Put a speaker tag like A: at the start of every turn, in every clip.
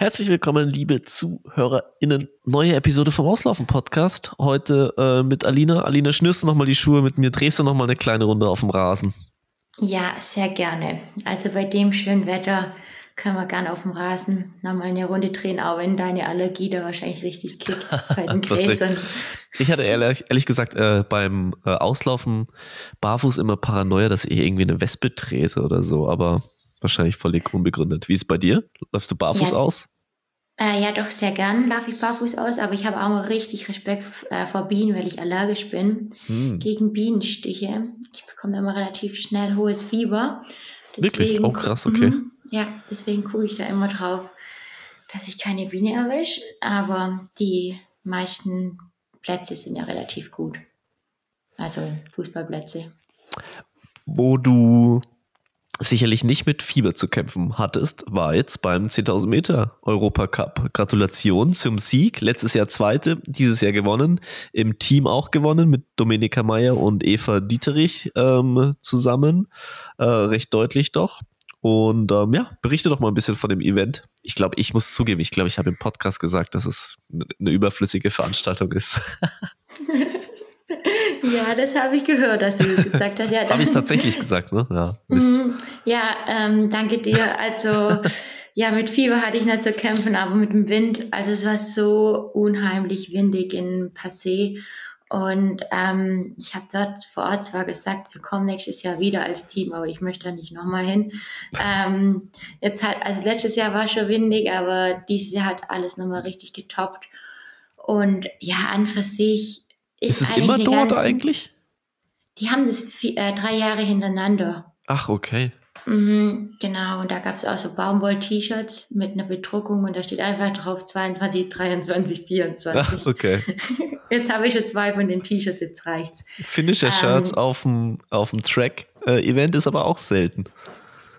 A: Herzlich willkommen, liebe ZuhörerInnen. Neue Episode vom Auslaufen-Podcast. Heute äh, mit Alina. Alina, schnürst du nochmal die Schuhe mit mir? Drehst du nochmal eine kleine Runde auf dem Rasen?
B: Ja, sehr gerne. Also bei dem schönen Wetter können wir gerne auf dem Rasen nochmal eine Runde drehen, auch wenn deine Allergie da wahrscheinlich richtig kickt bei den Gräsern.
A: ich hatte ehrlich, ehrlich gesagt äh, beim äh, Auslaufen barfuß immer Paranoia, dass ich irgendwie eine Wespe trete oder so, aber wahrscheinlich völlig unbegründet. Wie ist es bei dir? Läufst du barfuß
B: ja.
A: aus?
B: Äh, ja, doch sehr gern laufe ich barfuß aus, aber ich habe auch mal richtig Respekt äh, vor Bienen, weil ich allergisch bin hm. gegen Bienenstiche. Ich bekomme da immer relativ schnell hohes Fieber.
A: Deswegen, Wirklich? Oh, krass, okay.
B: Mhm, ja, deswegen gucke ich da immer drauf, dass ich keine Biene erwische. Aber die meisten Plätze sind ja relativ gut. Also Fußballplätze.
A: Wo du sicherlich nicht mit Fieber zu kämpfen hattest, war jetzt beim 10.000 Meter Europacup. Gratulation zum Sieg. Letztes Jahr Zweite, dieses Jahr gewonnen. Im Team auch gewonnen mit Dominika Meyer und Eva Dieterich ähm, zusammen. Äh, recht deutlich doch. Und ähm, ja, berichte doch mal ein bisschen von dem Event. Ich glaube, ich muss zugeben, ich glaube, ich habe im Podcast gesagt, dass es eine überflüssige Veranstaltung ist.
B: Ja, das habe ich gehört, dass du das gesagt hast. Ja,
A: habe ich tatsächlich gesagt, ne?
B: Ja, mhm. ja ähm, danke dir. Also, ja, mit Fieber hatte ich nicht zu kämpfen, aber mit dem Wind, also es war so unheimlich windig in Passé. Und ähm, ich habe dort vor Ort zwar gesagt, wir kommen nächstes Jahr wieder als Team, aber ich möchte da nicht nochmal hin. Ähm, jetzt halt, also letztes Jahr war schon windig, aber dieses Jahr hat alles nochmal richtig getoppt. Und ja, an für sich
A: ist, ist es immer dort ganzen, eigentlich?
B: Die haben das vier, äh, drei Jahre hintereinander.
A: Ach, okay.
B: Mhm, genau, und da gab es auch so Baumwoll-T-Shirts mit einer Bedruckung und da steht einfach drauf 22, 23, 24.
A: Ach, okay.
B: Jetzt habe ich schon zwei von den T-Shirts, jetzt reicht's.
A: Finisher-Shirts ähm, auf dem auf dem Track-Event ist aber auch selten.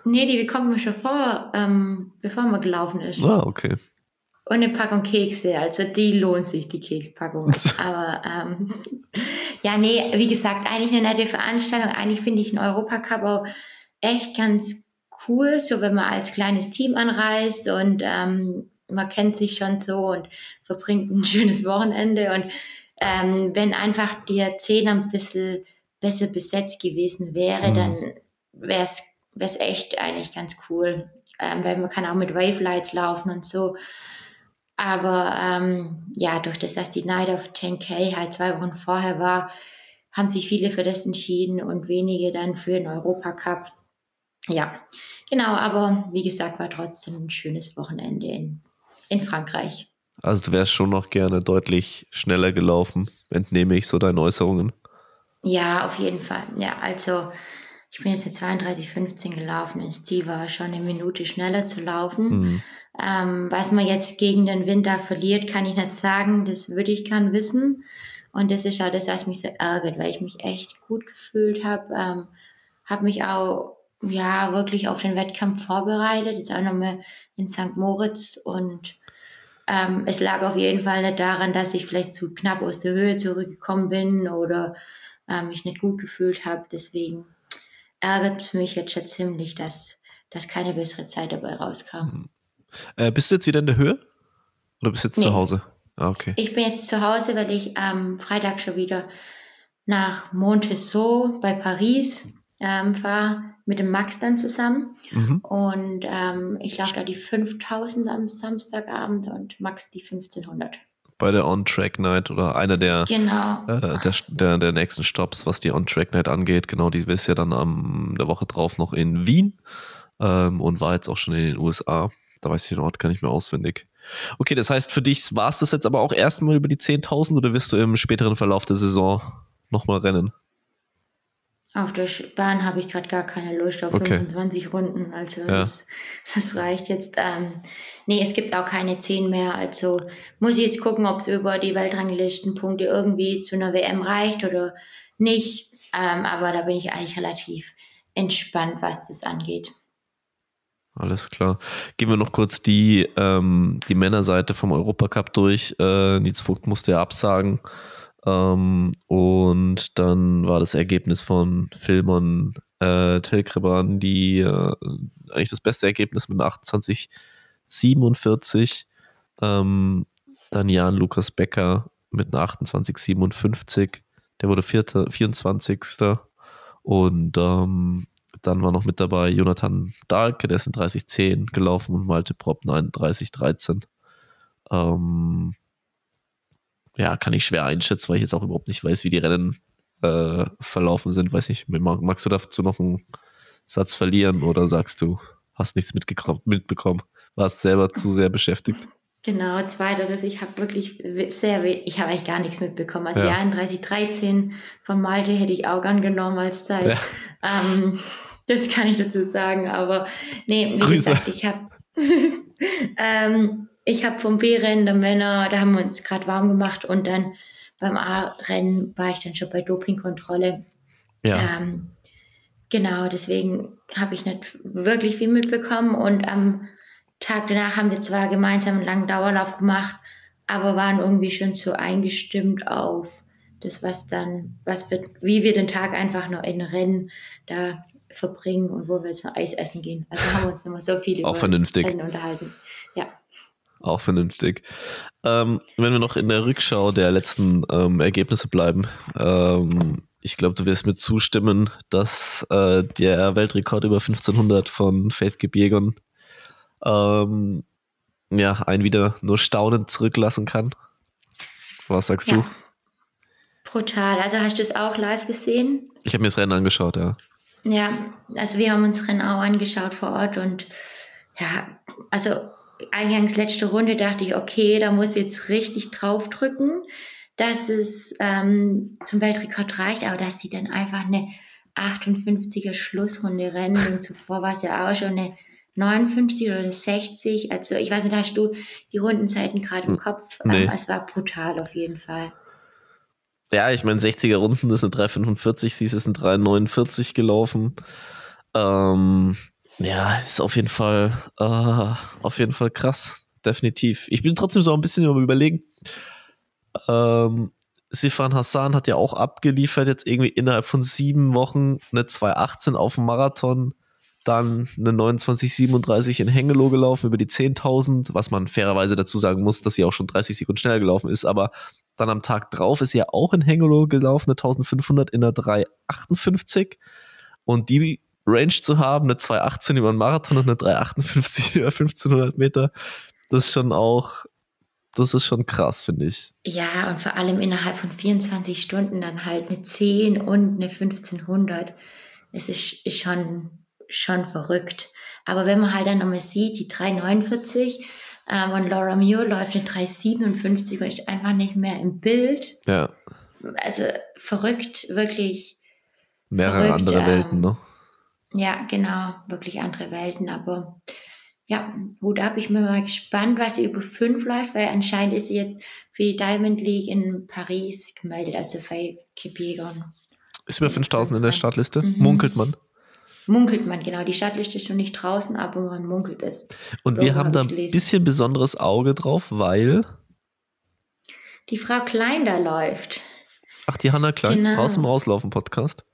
B: Nee, die bekommen wir schon vor, ähm, bevor man gelaufen ist.
A: Ah, okay
B: und eine Packung Kekse. Also die lohnt sich, die Kekspackung. Aber ähm, ja, nee, wie gesagt, eigentlich eine nette Veranstaltung. Eigentlich finde ich einen Europacup auch echt ganz cool, so wenn man als kleines Team anreist und ähm, man kennt sich schon so und verbringt ein schönes Wochenende. Und ähm, wenn einfach die Szene ein bisschen besser besetzt gewesen wäre, mhm. dann wäre es echt eigentlich ganz cool. Ähm, weil man kann auch mit Wavelights laufen und so. Aber ähm, ja, durch das, dass die Night of 10K halt zwei Wochen vorher war, haben sich viele für das entschieden und wenige dann für den Europacup. Ja, genau, aber wie gesagt, war trotzdem ein schönes Wochenende in, in Frankreich.
A: Also du wärst schon noch gerne deutlich schneller gelaufen, entnehme ich so deine Äußerungen.
B: Ja, auf jeden Fall. Ja, also ich bin jetzt 32,15 gelaufen. Das Ziel war schon eine Minute schneller zu laufen. Mhm. Ähm, was man jetzt gegen den Winter verliert, kann ich nicht sagen. Das würde ich gern wissen. Und das ist auch das, was mich so ärgert, weil ich mich echt gut gefühlt habe. Ähm, habe mich auch ja wirklich auf den Wettkampf vorbereitet. Jetzt auch nochmal in St. Moritz und ähm, es lag auf jeden Fall nicht daran, dass ich vielleicht zu knapp aus der Höhe zurückgekommen bin oder ähm, mich nicht gut gefühlt habe. Deswegen ärgert es mich jetzt schon ziemlich, dass, dass keine bessere Zeit dabei rauskam. Mhm.
A: Äh, bist du jetzt wieder in der Höhe? Oder bist du jetzt nee. zu Hause?
B: Ah, okay. Ich bin jetzt zu Hause, weil ich am Freitag schon wieder nach Montessor bei Paris ähm, fahre mit dem Max dann zusammen. Mhm. Und ähm, ich laufe da die 5000 am Samstagabend und Max die 1500.
A: Bei der On-Track-Night oder einer der,
B: genau.
A: äh, der, der, der, nächsten Stops, was die On-Track-Night angeht. Genau, die ist ja dann am der Woche drauf noch in Wien ähm, und war jetzt auch schon in den USA. Da weiß ich den Ort gar nicht mehr auswendig. Okay, das heißt, für dich war es das jetzt aber auch erstmal über die 10.000 oder wirst du im späteren Verlauf der Saison nochmal rennen?
B: Auf der Bahn habe ich gerade gar keine Lust auf okay. 25 Runden. Also ja. das, das, reicht jetzt. Ähm, nee, es gibt auch keine 10 mehr. Also muss ich jetzt gucken, ob es über die Weltranglistenpunkte irgendwie zu einer WM reicht oder nicht. Ähm, aber da bin ich eigentlich relativ entspannt, was das angeht.
A: Alles klar. Gehen wir noch kurz die, ähm, die Männerseite vom Europacup durch. Äh, Nils Vogt musste ja absagen. Ähm, und dann war das Ergebnis von Filmon äh, Telkreban, die äh, eigentlich das beste Ergebnis mit 28 47. Ähm, dann Jan Lukas Becker mit einer 28,57. Der wurde Vierter, 24. Und ähm, dann war noch mit dabei Jonathan Dahlke, der ist in 30,10 gelaufen und Malte Prop 39,13. Ähm, ja, kann ich schwer einschätzen, weil ich jetzt auch überhaupt nicht weiß, wie die Rennen äh, verlaufen sind. Weiß nicht, magst du dazu noch einen Satz verlieren oder sagst du, hast nichts mitbekommen, warst selber zu sehr beschäftigt?
B: Genau, zweiteres, ich habe wirklich sehr, ich habe eigentlich gar nichts mitbekommen. Also ja. die 3113 von Malte hätte ich auch gern genommen als Zeit. Ja. Ähm, das kann ich dazu sagen, aber nee, wie Grüße. gesagt, ich habe ähm, ich habe vom B-Rennen der Männer, da haben wir uns gerade warm gemacht und dann beim A-Rennen war ich dann schon bei Dopingkontrolle. Ja. Ähm, genau, deswegen habe ich nicht wirklich viel mitbekommen und am Tag danach haben wir zwar gemeinsam einen langen Dauerlauf gemacht, aber waren irgendwie schon so eingestimmt auf das, was dann, was wird, wie wir den Tag einfach noch in Rennen da verbringen und wo wir zum Eis essen gehen. Also haben wir uns immer so viel
A: über das
B: Rennen unterhalten. Ja.
A: Auch vernünftig. Ähm, wenn wir noch in der Rückschau der letzten ähm, Ergebnisse bleiben, ähm, ich glaube, du wirst mir zustimmen, dass äh, der Weltrekord über 1500 von Faith Gebirgon ähm, ja, einen wieder nur staunend zurücklassen kann. Was sagst ja. du?
B: Brutal. Also hast du es auch live gesehen?
A: Ich habe mir das Rennen angeschaut, ja.
B: Ja, also wir haben uns Rennen auch angeschaut vor Ort und ja, also eingangs letzte Runde dachte ich, okay, da muss ich jetzt richtig draufdrücken, dass es ähm, zum Weltrekord reicht, aber dass sie dann einfach eine 58er Schlussrunde rennen und zuvor war es ja auch schon eine 59 oder eine 60. Also ich weiß nicht, hast du die Rundenzeiten gerade im hm, Kopf? Nee. Ähm, es war brutal auf jeden Fall.
A: Ja, ich meine, 60er Runden ist eine 345, sie ist eine 349 gelaufen. Ähm, ja, ist auf jeden Fall, äh, auf jeden Fall krass. Definitiv. Ich bin trotzdem so ein bisschen überlegen. Ähm, Sifan Hassan hat ja auch abgeliefert, jetzt irgendwie innerhalb von sieben Wochen eine 218 auf dem Marathon, dann eine 2937 in Hengelo gelaufen über die 10.000, was man fairerweise dazu sagen muss, dass sie auch schon 30 Sekunden schneller gelaufen ist, aber dann am Tag drauf ist sie ja auch in Hengelo gelaufen, eine 1500 in der 358 und die Range zu haben, eine 218 über einen Marathon und eine 358 über 1500 Meter, das ist schon auch, das ist schon krass, finde ich.
B: Ja, und vor allem innerhalb von 24 Stunden dann halt eine 10 und eine 1500. Es ist, ist schon, schon verrückt. Aber wenn man halt dann nochmal sieht, die 349 ähm, und Laura Muir läuft eine 357 und ist einfach nicht mehr im Bild.
A: Ja.
B: Also verrückt, wirklich.
A: Mehrere verrückt, andere ähm, Welten, ne?
B: Ja, genau, wirklich andere Welten. Aber ja, Hut ab, ich bin mal gespannt, was sie über fünf läuft, weil anscheinend ist sie jetzt für die Diamond League in Paris gemeldet, also für Kipiegon.
A: Ist über 5000 in der Startliste? Mhm. Munkelt man?
B: Munkelt man, genau. Die Startliste ist schon nicht draußen, aber man munkelt es.
A: Und wir haben da ein bisschen besonderes Auge drauf, weil.
B: Die Frau Klein da läuft.
A: Ach, die Hanna Klein, genau. aus dem Rauslaufen-Podcast.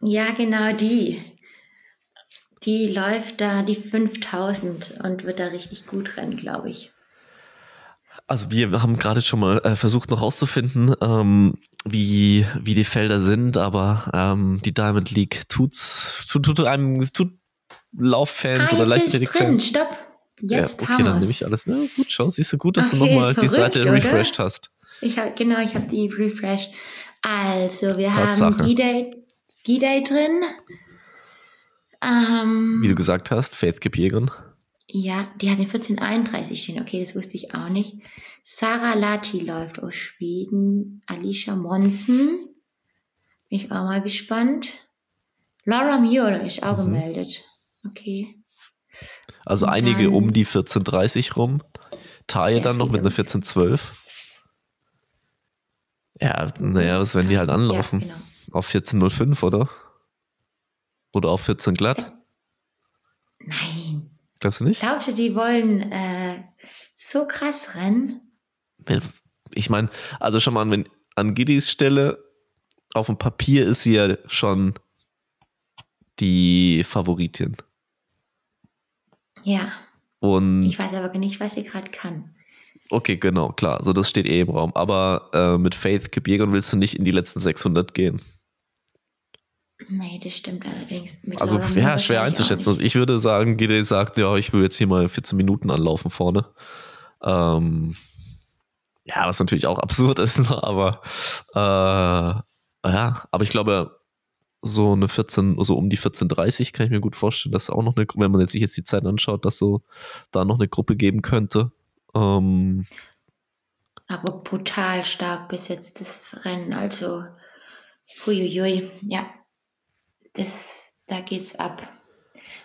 B: Ja, genau die die läuft da die 5000 und wird da richtig gut rennen, glaube ich.
A: Also wir haben gerade schon mal äh, versucht noch rauszufinden, ähm, wie, wie die Felder sind, aber ähm, die Diamond League tut's, tut, tut einem, tut Lauffans ah, oder Leichtathletik-Fans.
B: Stopp. Jetzt
A: ja, okay, dann nehme ich alles. Na gut, schau, siehst du gut, dass okay, du nochmal die Seite oder? refreshed hast.
B: Ich hab, genau, ich habe die refreshed. Also, wir Tatsache. haben G-Day drin,
A: ähm, Wie du gesagt hast, Faith Kipiegon.
B: Ja, die hat in 1431 stehen. Okay, das wusste ich auch nicht. Sarah Lati läuft aus Schweden. Alicia Monsen. Bin ich auch mal gespannt. Laura Muir ist auch mhm. gemeldet. Okay.
A: Also Und einige dann, um die 1430 rum. Taille dann noch mit einer 1412. Ja, naja, was werden die halt anlaufen? Ja, genau. Auf 1405, oder? Oder auf 14 glatt?
B: Nein.
A: Glaubst du nicht?
B: Glaubst du, die wollen äh, so krass rennen?
A: Ich meine, also schon mal an, an Giddys Stelle, auf dem Papier ist sie ja schon die Favoritin.
B: Ja.
A: Und
B: Ich weiß aber nicht, was sie gerade kann.
A: okay, genau, klar. So, das steht eh im Raum. Aber äh, mit Faith Kipjegon willst du nicht in die letzten 600 gehen.
B: Nee, das stimmt allerdings. Mit
A: Also ja, schwer einzuschätzen. Also ich würde sagen, Gide sagt, ja, ich will jetzt hier mal 14 Minuten anlaufen vorne. Ähm, ja, was natürlich auch absurd ist, ne? aber äh, ja, aber ich glaube, so eine 14, so um die 14.30 kann ich mir gut vorstellen, dass auch noch eine, wenn man jetzt sich jetzt die Zeit anschaut, dass so da noch eine Gruppe geben könnte. Ähm,
B: Aber brutal stark besetztes Rennen. Also, huiuiui, ja. Das, da geht's ab.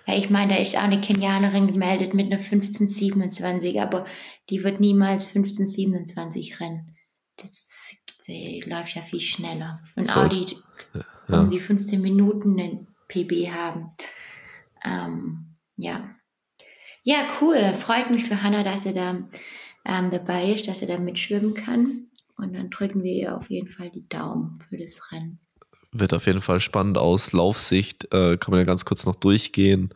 B: Ja, ich meine, da ist auch eine Kenianerin gemeldet mit einer 1527, aber die wird niemals 1527 rennen. Das läuft ja viel schneller. Und
A: So,
B: auch die
A: ja.
B: um die 15 Minuten einen PB haben. Ähm, ja. Ja, cool. Freut mich für Hannah, dass er da ähm, dabei ist, dass er da mitschwimmen kann. Und dann drücken wir ihr auf jeden Fall die Daumen für das Rennen.
A: Wird auf jeden Fall spannend aus. Laufsicht äh, kann man ja ganz kurz noch durchgehen.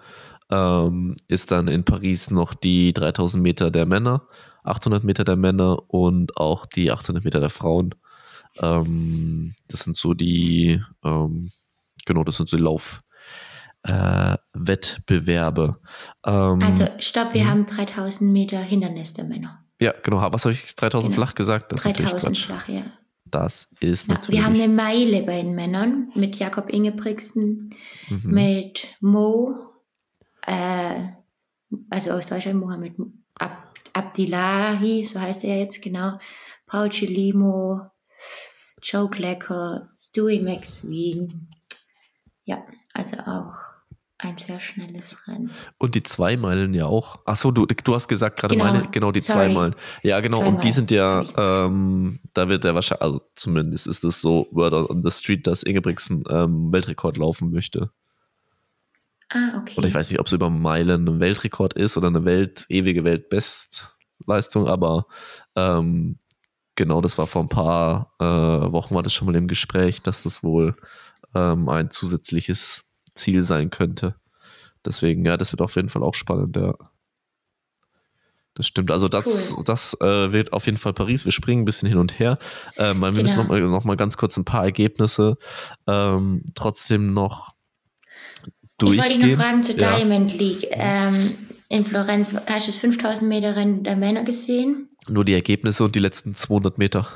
A: Ähm, ist dann in Paris noch die 3000 Meter der Männer, 800 Meter der Männer und auch die 800 Meter der Frauen. Ähm, das sind so die, ähm, genau, das sind so die Lauf. Äh. Ähm,
B: Also, stopp, wir
A: mhm.
B: haben 3000 Meter Hindernis der Männer.
A: ja, genau. Was habe ich? 3000
B: Genau.
A: flach gesagt? Das ist natürlich
B: 3000
A: Quatsch.
B: flach, ja.
A: Das ist
B: ja.
A: natürlich.
B: Wir haben eine Meile bei den Männern mit Jakob Ingebrigtsen,
A: mhm.
B: mit Mo, äh, also aus Deutschland Mohammed Ab Abdillahi, so heißt er jetzt genau, Paul Chilimo, Joe Klecker, Stewie McSween. Ja, also auch ein sehr schnelles Rennen.
A: Und die Zweimeilen ja auch. Achso, du, du hast gesagt gerade
B: Genau.
A: meine, genau die
B: Sorry.
A: Zweimeilen. Ja, genau, und die sind ja, ähm, da wird er wahrscheinlich, also zumindest ist es so Word on the Street, dass Ingebrigtsen ähm, Weltrekord laufen möchte.
B: Ah, okay.
A: Oder ich weiß nicht, ob es über Meilen ein Weltrekord ist oder eine Welt, ewige Weltbestleistung, aber ähm, genau, das war vor ein paar äh, Wochen war das schon mal im Gespräch, dass das wohl ähm, ein zusätzliches Ziel sein könnte. Deswegen, ja, das wird auf jeden Fall auch spannend, ja. Das stimmt. Also das,
B: Cool.
A: das äh, wird auf jeden Fall Paris. Wir springen ein bisschen hin und her. Ähm, wir müssen
B: Genau.
A: noch mal, noch mal ganz kurz ein paar Ergebnisse ähm, trotzdem noch
B: ich wollte
A: durchgehen.
B: dich noch fragen zur
A: Ja.
B: Diamond League. Ähm, in Florenz, hast du das 5000 Meter Rennen der Männer gesehen?
A: Nur die Ergebnisse und die letzten 200 Meter.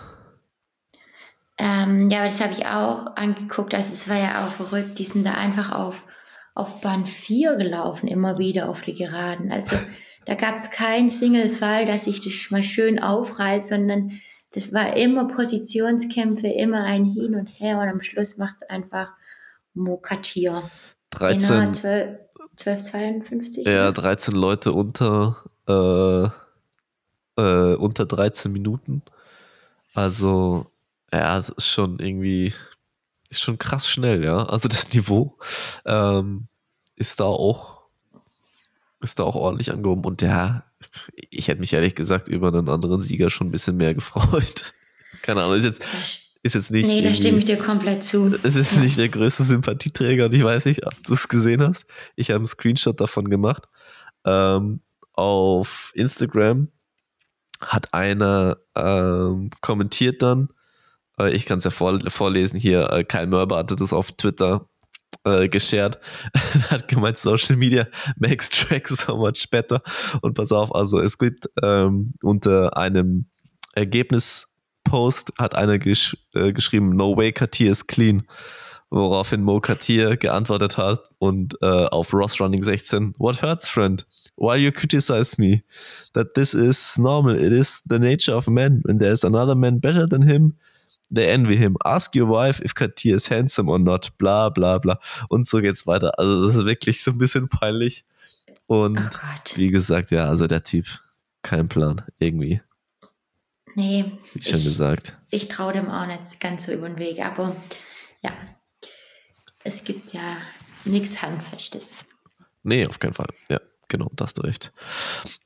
B: Ähm, ja, aber das habe ich auch angeguckt. Also es war ja auch verrückt. Die sind da einfach auf, auf Bahn 4 gelaufen, immer wieder auf die Geraden. Also da gab es keinen Single-Fall, dass sich das mal schön aufreiht, sondern das war immer Positionskämpfe, immer ein Hin und Her und am Schluss macht es einfach Mokatier.
A: 13,
B: 12, 12,52?
A: ja,
B: ne?
A: 13 Leute unter, äh, äh, unter 13 Minuten. Also, ja, das ist schon irgendwie, ist schon krass schnell, ja. Also das Niveau ähm, ist da auch, ist da auch ordentlich angehoben. Und ja, ich hätte mich ehrlich gesagt über einen anderen Sieger schon ein bisschen mehr gefreut. Keine Ahnung, ist jetzt, ist jetzt nicht.
B: Nee, da stimme ich dir komplett zu.
A: Es ist nicht der größte Sympathieträger und ich weiß nicht, ob du es gesehen hast. Ich habe einen Screenshot davon gemacht. Ähm, auf Instagram hat einer ähm, kommentiert dann, ich kann es ja vor, vorlesen hier, äh, Kyle Mörber hatte das auf Twitter äh, geshared, hat gemeint, Social Media makes track so much better. Und pass auf, also es gibt ähm, unter einem Ergebnispost hat einer gesch äh, geschrieben, no way Katir is clean. Woraufhin Mo Katir geantwortet hat und äh, auf Ross Running 16, What hurts, friend? Why you criticize me? That this is normal. It is the nature of man. When there is another man better than him, they envy him. Ask your wife if Katir is handsome or not. Bla bla bla. Und so geht's weiter. Also das ist wirklich so ein bisschen peinlich. Und
B: Oh
A: wie gesagt, ja, also der Typ, kein Plan, irgendwie,
B: Nee,
A: wie schon
B: ich,
A: gesagt.
B: ich traue dem auch nicht ganz so über den Weg. Aber ja, es gibt ja nichts Handfestes.
A: Nee, auf keinen Fall. Ja, genau, da hast du recht.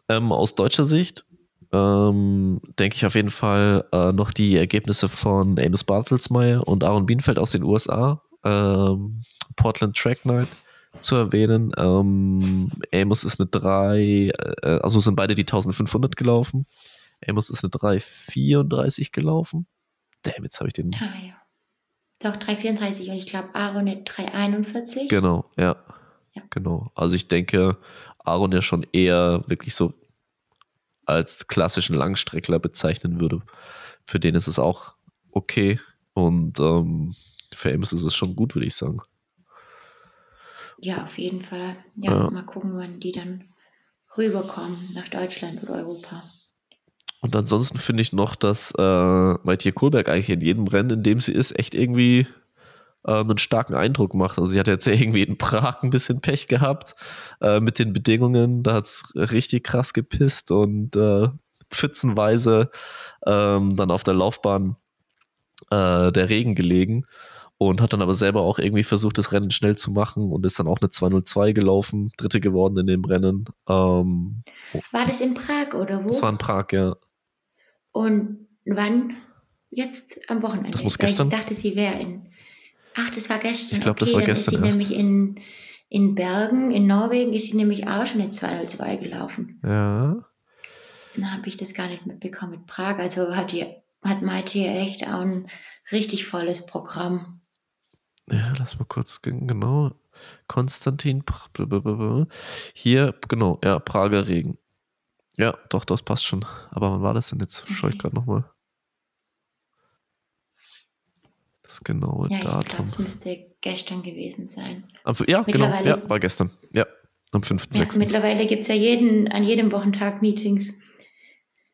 A: Ähm, aus deutscher Sicht ähm, denke ich auf jeden Fall äh, noch die Ergebnisse von Amos Bartelsmeyer und Aaron Bienfeld aus den USA. Ähm, Portland Track Night zu erwähnen. Ähm, Amos ist eine 3, äh, also sind beide die 1500 gelaufen. Amos ist eine 334 gelaufen. Damn, jetzt habe ich den.
B: Ah, ja. Doch, 334 und ich glaube Aaron eine 341.
A: Genau, ja.
B: Ja.
A: Genau. Also ich denke, Aaron ja schon eher wirklich so als klassischen Langstreckler bezeichnen würde. Für den ist es auch okay. Und ähm, für Amos ist es schon gut, würde ich sagen.
B: Ja, auf jeden Fall. Ja,
A: Ja.
B: mal gucken, wann die dann rüberkommen nach Deutschland oder Europa.
A: Und ansonsten finde ich noch, dass äh, Maitje Kohlberg eigentlich in jedem Rennen, in dem sie ist, echt irgendwie äh, einen starken Eindruck macht. Also sie hat jetzt irgendwie in Prag ein bisschen Pech gehabt äh, mit den Bedingungen. Da hat es richtig krass gepisst und äh, pfützenweise ähm, dann auf der Laufbahn äh, der Regen gelegen und hat dann aber selber auch irgendwie versucht, das Rennen schnell zu machen und ist dann auch eine 202 gelaufen, dritte geworden in dem Rennen. Ähm,
B: War das in Prag oder wo?
A: das war in Prag, ja.
B: Und wann? Jetzt am Wochenende.
A: Das muss gestern-
B: Ich dachte, sie wäre in. Ach, das war gestern.
A: Ich glaub, das
B: okay,
A: war
B: dann
A: gestern
B: ist sie
A: erst.
B: nämlich in, in Bergen, in Norwegen, ist sie nämlich auch schon eine 202 gelaufen.
A: Ja.
B: Da habe ich das gar nicht mitbekommen mit Prag. Also hat, die, hat Maite echt auch ein richtig volles Programm.
A: Ja, lass mal kurz, gen- genau. Konstantin, hier, genau, ja, Prager Regen. Ja, doch, das passt schon. Aber wann war das denn jetzt? Schau ich gerade nochmal. Das genaue
B: Ja, ich
A: Datum.
B: es müsste gestern gewesen sein.
A: Am, ja, genau, ja, war gestern. Ja, am
B: Ja,
A: 5.6.
B: mittlerweile gibt es ja jeden, an jedem Wochentag Meetings.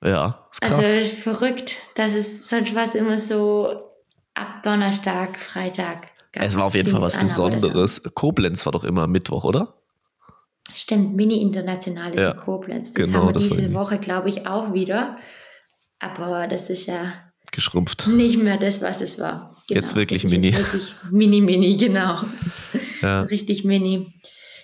A: Ja, ist krass.
B: Also verrückt, dass es sonst war es immer so ab Donnerstag, Freitag.
A: es war auf jeden Fall was
B: das-
A: Besonderes. Koblenz war doch immer Mittwoch, oder?
B: Stimmt, Mini-International ist
A: Ja,
B: in Koblenz. Das
A: genau,
B: haben wir
A: das
B: diese Woche, glaube ich, auch wieder. Aber das ist ja
A: Geschrumpft.
B: nicht mehr das, was es war. Genau,
A: Jetzt wirklich mini.
B: Jetzt wirklich mini, mini, genau.
A: Ja.
B: Richtig mini.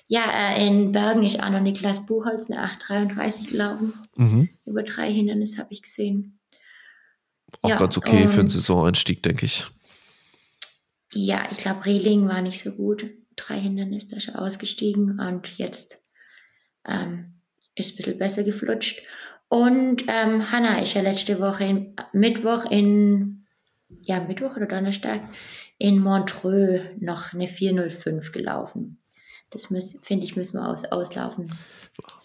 B: Ja, äh, in Bergen ist auch noch Niklas Buchholz eine 8,33 gelaufen.
A: Mhm.
B: Über drei Hindernisse habe ich gesehen.
A: Auch
B: Ja,
A: ganz okay für einen Saisoneinstieg, denke ich.
B: Ja, ich glaube, Reling war nicht so gut. Drei Hindernisse ist ausgestiegen und jetzt ähm, ist ein bisschen besser geflutscht. Und ähm, Hanna ist ja letzte Woche in, Mittwoch in, ja, Mittwoch oder Donnerstag in Montreux noch eine 405 gelaufen. Das finde ich, müssen wir aus, auslaufen.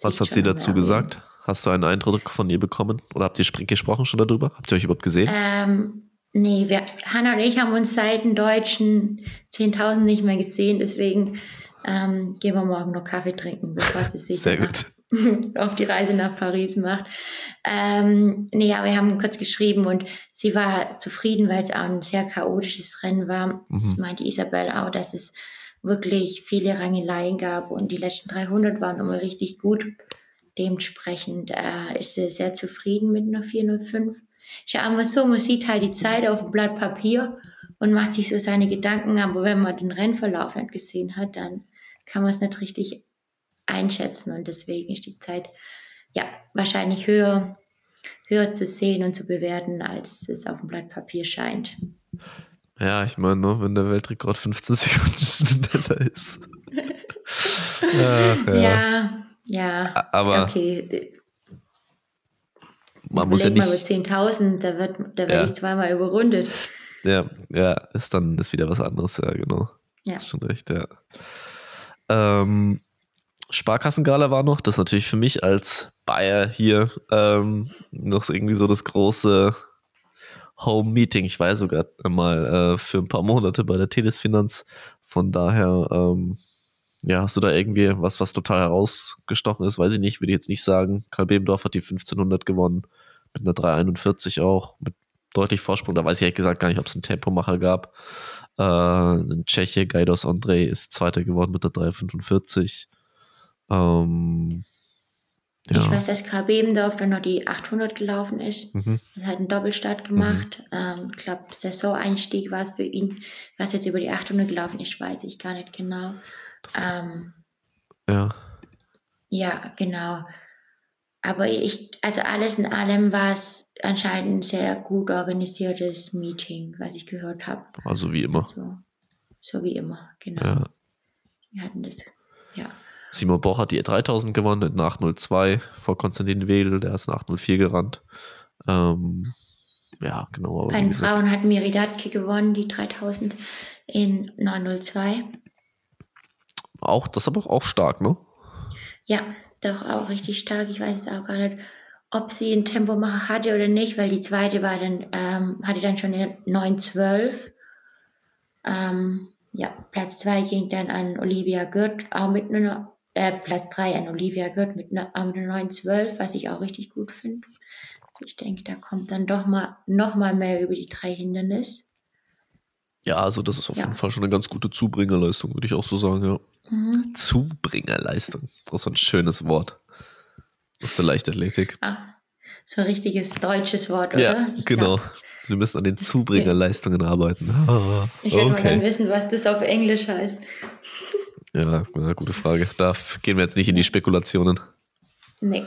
A: Was
B: Sieht
A: hat sie dazu
B: mehr
A: gesagt? Hast du einen Eindruck von ihr bekommen? Oder habt ihr spr- gesprochen schon darüber? Habt ihr euch überhaupt gesehen?
B: Ähm, nee, wir, Hanna und ich haben uns seit den deutschen 10.000 nicht mehr gesehen, deswegen ähm, gehen wir morgen noch Kaffee trinken, bevor sie sich
A: Sehr gut.
B: auf die Reise nach Paris macht. Ähm, nee, ja, wir haben kurz geschrieben und sie war zufrieden, weil es auch ein sehr chaotisches Rennen war. Das
A: Mhm.
B: meinte Isabel auch, dass es wirklich viele Rangeleien gab und die letzten 300 waren immer richtig gut. Dementsprechend äh, ist sie sehr zufrieden mit einer 405. Ist ja immer so, man sieht halt die Zeit auf dem Blatt Papier und macht sich so seine Gedanken, aber wenn man den Rennverlauf nicht gesehen hat, dann kann man es nicht richtig einschätzen und deswegen ist die Zeit ja wahrscheinlich höher, höher zu sehen und zu bewerten, als es auf dem Blatt Papier scheint.
A: Ja, ich meine, ne, wenn der Weltrekord 15 Sekunden schneller ist. Ach, ja.
B: Ja, ja.
A: Aber
B: okay.
A: man muss ja nicht.
B: mal mit 10.000, da wird, da werde
A: Ja.
B: ich zweimal überrundet.
A: Ja, ja, ist dann ist wieder was anderes, ja, genau.
B: Ja.
A: Ist schon recht, ja. Ähm, Sparkassengala war noch, das ist natürlich für mich als Bayer hier ähm, noch irgendwie so das große Home-Meeting. Ich war sogar mal äh, für ein paar Monate bei der Telesfinanz. Von daher, ähm, ja, hast du da irgendwie was, was total herausgestochen ist? Weiß ich nicht, würde ich jetzt nicht sagen. Karl Bebendorf hat die 1500 gewonnen, mit einer 341 auch, mit deutlich Vorsprung. Da weiß ich ehrlich gesagt gar nicht, ob es einen Tempomacher gab. Äh, ein Tscheche, Gaidos André, ist Zweiter geworden mit der 345. Ähm, ja.
B: Ich weiß, dass Karl Bebendorf dann noch die 800 gelaufen ist.
A: Mhm.
B: Er hat einen Doppelstart gemacht. Ähm, ich glaube, Saisoneinstieg war es für ihn. Was jetzt über die 800 gelaufen ist, weiß ich gar nicht genau.
A: Das,
B: Ähm,
A: ja.
B: ja, genau. Aber ich, also alles in allem war es anscheinend ein sehr gut organisiertes Meeting, was ich gehört habe.
A: Also wie immer.
B: So, so wie immer, genau.
A: Ja.
B: Wir hatten das Ja.
A: Simon Boch hat die 3000 gewonnen in 802 vor Konstantin Wedel, der ist in 804 gerannt. Ähm, ja, genau.
B: Bei den Frauen hat Miridatki gewonnen, die 3000 in 902.
A: Auch, das ist aber auch stark, ne?
B: Ja, doch auch richtig stark. Ich weiß jetzt auch gar nicht, ob sie einen Tempomacher hatte oder nicht, weil die zweite war dann, ähm, hatte dann schon eine 912. Ähm, ja, Platz 2 ging dann an Olivia Gürt, auch mit einer, äh, Platz 3 an Olivia Gürt mit einer, auch mit einer 912, was ich auch richtig gut finde. Also ich denke, da kommt dann doch mal noch mal mehr über die drei Hindernisse.
A: Ja, also das ist auf
B: Ja.
A: jeden Fall schon eine ganz gute Zubringerleistung, würde ich auch so sagen, ja.
B: Mhm.
A: Zubringerleistung. Das ist ein schönes Wort. Aus der Leichtathletik.
B: Ah, so ein richtiges deutsches Wort, oder?
A: Ja, genau.
B: glaub,
A: Wir müssen an den Zubringerleistungen arbeiten.
B: Ich würde mal gerne
A: okay.
B: wissen, was das auf Englisch heißt.
A: Ja, gute Frage. Da gehen wir jetzt nicht in die Spekulationen.
B: Nee.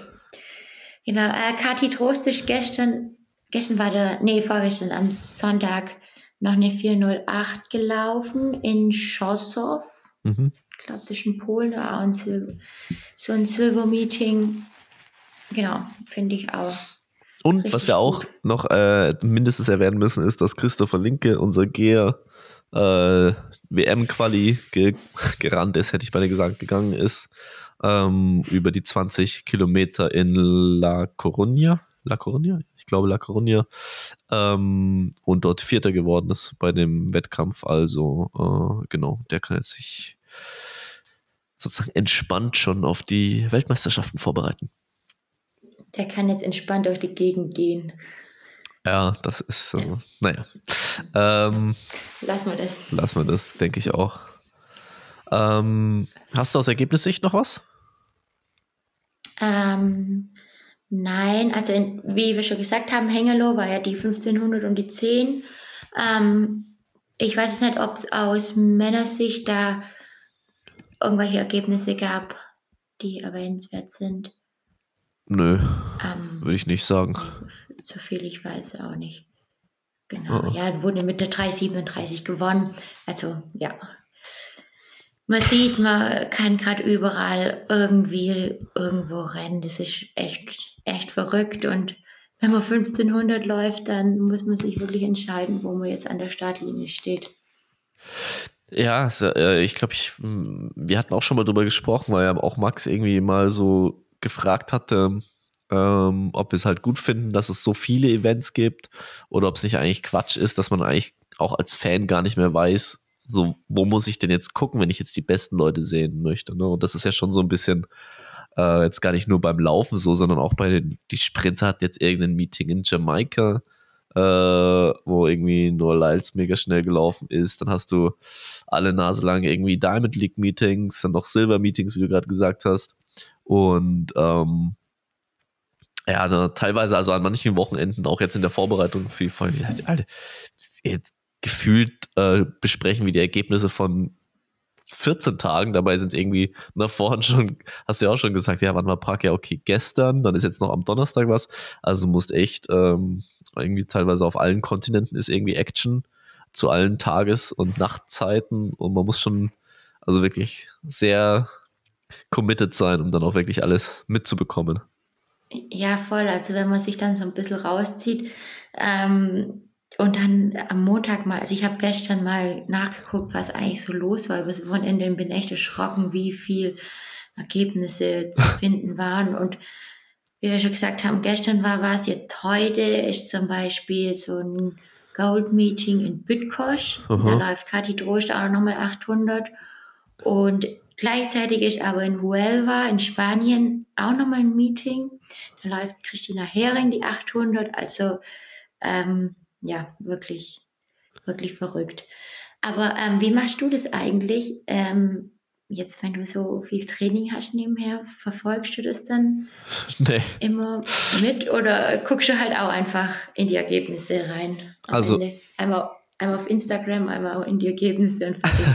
B: Genau, äh, Kathi Trost ist gestern, gestern war der, nee, vorgestern am Sonntag noch eine 408 gelaufen in Schossow.
A: Mhm.
B: Ich glaube, das ist in Polen, auch ein so ein Silver-Meeting. Genau, finde ich auch.
A: Und was wir auch
B: gut.
A: noch äh, mindestens erwähnen müssen, ist, dass Christopher Linke, unser Geher, äh, WM-Quali ge gerannt ist, hätte ich beinahe gesagt, gegangen ist, ähm, über die 20 Kilometer in La Coruña. La Coruña? Ich glaube La Coruña. Ähm, und dort Vierter geworden ist bei dem Wettkampf. Also, äh, genau, der kann jetzt sich sozusagen entspannt schon auf die Weltmeisterschaften vorbereiten.
B: Der kann jetzt entspannt durch die Gegend gehen.
A: Ja, das ist, also, naja. Ähm,
B: Lass mal das.
A: lassen wir das, denke ich auch. Ähm, hast du aus Ergebnissicht noch was?
B: Ähm, nein, also in, wie wir schon gesagt haben, Hengelo war ja die 1500 und die 10. Ähm, ich weiß jetzt nicht, ob es aus Männersicht da irgendwelche Ergebnisse gab, die erwähnenswert sind.
A: Nö,
B: Ähm,
A: würde ich nicht sagen.
B: nee, so, viel ich weiß auch nicht. Genau,
A: Oh.
B: ja, wurde mit der 337 gewonnen. Also, ja. Man sieht, man kann gerade überall irgendwie irgendwo rennen. Das ist echt, echt verrückt. Und wenn man 1500 läuft, dann muss man sich wirklich entscheiden, wo man jetzt an der Startlinie steht.
A: Ja, äh, ich glaube, ich, wir hatten auch schon mal drüber gesprochen, weil ja auch Max irgendwie mal so gefragt hatte, ähm, ob wir es halt gut finden, dass es so viele Events gibt oder ob es nicht eigentlich Quatsch ist, dass man eigentlich auch als Fan gar nicht mehr weiß, so, wo muss ich denn jetzt gucken, wenn ich jetzt die besten Leute sehen möchte. Ne? Und das ist ja schon so ein bisschen äh, jetzt gar nicht nur beim Laufen so, sondern auch bei den, die Sprinter hatten jetzt irgendein Meeting in Jamaika, äh, wo irgendwie nur Lyles mega schnell gelaufen ist. Dann hast du alle Nase lang irgendwie Diamond League Meetings, dann noch Silver Meetings, wie du gerade gesagt hast. Und ähm, ja, ne, teilweise also an manchen Wochenenden, auch jetzt in der Vorbereitung für die Folge, Alter, jetzt gefühlt äh, besprechen wir die Ergebnisse von 14 Tagen, dabei sind irgendwie, na vorhin schon, hast du ja auch schon gesagt, ja, warte mal, Park, ja, okay, gestern, dann ist jetzt noch am Donnerstag was, also musst echt ähm, irgendwie teilweise auf allen Kontinenten ist irgendwie Action zu allen Tages- und Nachtzeiten und man muss schon, also wirklich sehr committed sein, um dann auch wirklich alles mitzubekommen.
B: Ja, voll. Also wenn man sich dann so ein bisschen rauszieht ähm, und dann am Montag mal, also ich habe gestern mal nachgeguckt, was eigentlich so los war. Übers Wochenende bin echt erschrocken, wie viel Ergebnisse zu finden waren. Und wie wir schon gesagt haben, gestern war was, jetzt heute ist zum Beispiel so ein Gold Meeting in Bütkosch. Da läuft Kathi Drost auch nochmal 800. Und gleichzeitig ist aber in Huelva in Spanien auch nochmal ein Meeting. Da läuft Christina Hering die 800. Also ähm, ja, wirklich, wirklich verrückt. Aber ähm, wie machst du das eigentlich? Ähm, jetzt, wenn du so viel Training hast nebenher, verfolgst du das dann
A: Nee.
B: immer mit oder guckst du halt auch einfach in die Ergebnisse rein?
A: Also-
B: Ende? Einmal, einmal auf Instagram, einmal in die Ergebnisse und fertig.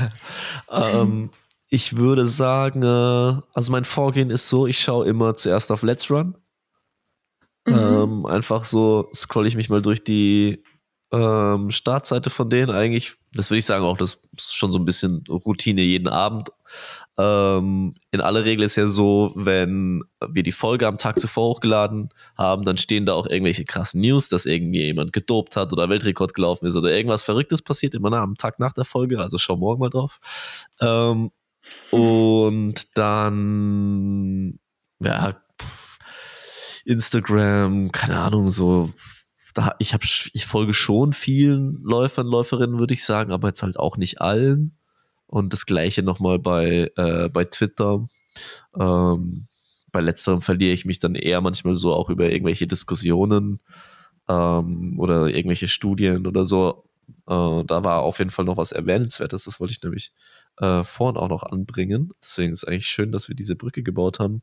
A: ähm, ich würde sagen, äh, also mein Vorgehen ist so, ich schaue immer zuerst auf Let's Run.
B: Mhm.
A: Ähm, einfach so scrolle ich mich mal durch die ähm, Startseite von denen eigentlich. Das würde ich sagen auch, das ist schon so ein bisschen Routine jeden Abend. Äh, ähm, in aller Regel ist ja so, wenn wir die Folge am Tag zuvor hochgeladen haben, dann stehen da auch irgendwelche krassen News, dass irgendwie jemand gedopt hat oder Weltrekord gelaufen ist oder irgendwas Verrücktes passiert immer am Tag nach der Folge. Also schau morgen mal drauf. Ähm, und dann, ja, Instagram, keine Ahnung, so da, ich habe ich folge schon vielen Läufern, Läuferinnen, würde ich sagen, aber jetzt halt auch nicht allen. Und das gleiche nochmal bei, äh, bei Twitter. Ähm, bei letzterem verliere ich mich dann eher manchmal so auch über irgendwelche Diskussionen ähm, oder irgendwelche Studien oder so. Äh, da war auf jeden Fall noch was Erwähnenswertes, das wollte ich nämlich äh, vorhin auch noch anbringen. Deswegen ist es eigentlich schön, dass wir diese Brücke gebaut haben.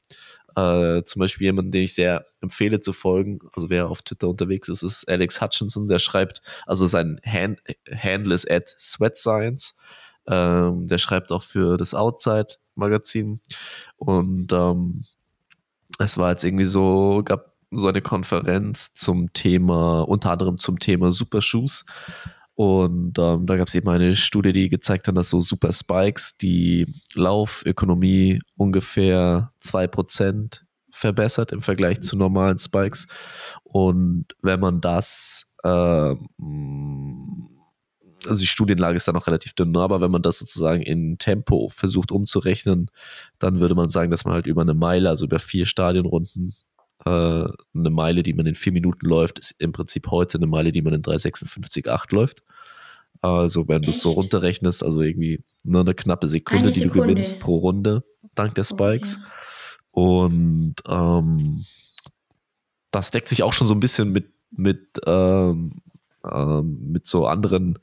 A: Äh, zum Beispiel jemanden, den ich sehr empfehle zu folgen, also wer auf Twitter unterwegs ist, ist Alex Hutchinson, der schreibt, also sein Hand, Handle ist at Sweat Science. Ähm, der schreibt auch für das Outside Magazin. Und ähm, es war jetzt irgendwie so, gab so eine Konferenz zum Thema, unter anderem zum Thema Supershoes. Und ähm, da gab es eben eine Studie, die gezeigt hat, dass so Super Spikes die Laufökonomie ungefähr 2% verbessert im Vergleich zu normalen Spikes. Und wenn man das, ähm, also die Studienlage ist da noch relativ dünn, ne? aber wenn man das sozusagen in Tempo versucht umzurechnen, dann würde man sagen, dass man halt über eine Meile, also über vier Stadionrunden, eine Meile, die man in vier Minuten läuft, ist im Prinzip heute eine Meile, die man in 3,56,8 läuft. Also wenn du es so runterrechnest, also irgendwie nur eine knappe Sekunde, Sekunde, die du gewinnst pro Runde, dank der Spikes. Oh, ja. Und ähm, das deckt sich auch schon so ein bisschen mit, mit, ähm, ähm, mit so anderen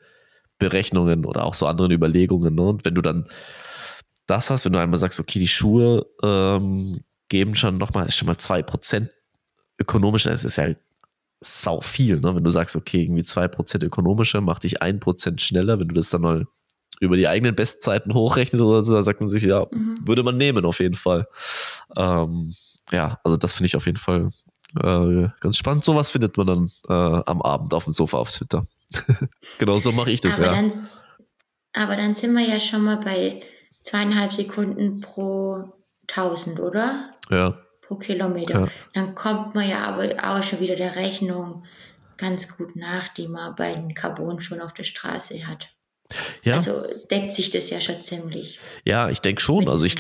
A: Berechnungen oder auch so anderen Überlegungen. Ne? Und wenn du dann das hast, wenn du einmal sagst, okay, die Schuhe ähm, geben schon nochmal, schon mal zwei Prozent ökonomischer, es ist ja halt sau viel, ne? Wenn du sagst, okay, irgendwie zwei Prozent ökonomischer, macht dich ein Prozent schneller, wenn du das dann mal über die eigenen Bestzeiten hochrechnet oder so, da sagt man sich, ja, mhm. würde man nehmen auf jeden Fall. Ähm, ja, also das finde ich auf jeden Fall äh, ganz spannend. Sowas findet man dann äh, am Abend auf dem Sofa auf Twitter. genau so mache ich das,
B: aber
A: ja.
B: Dann, aber dann sind wir ja schon mal bei zweieinhalb Sekunden pro 1000, oder?
A: Ja.
B: Pro Kilometer. Ja. Dann kommt man ja aber auch schon wieder der Rechnung ganz gut nach, die man bei den Carbon schon auf der Straße hat. Ja. Also deckt sich das ja schon ziemlich.
A: Ja, ich denke schon. Also ich,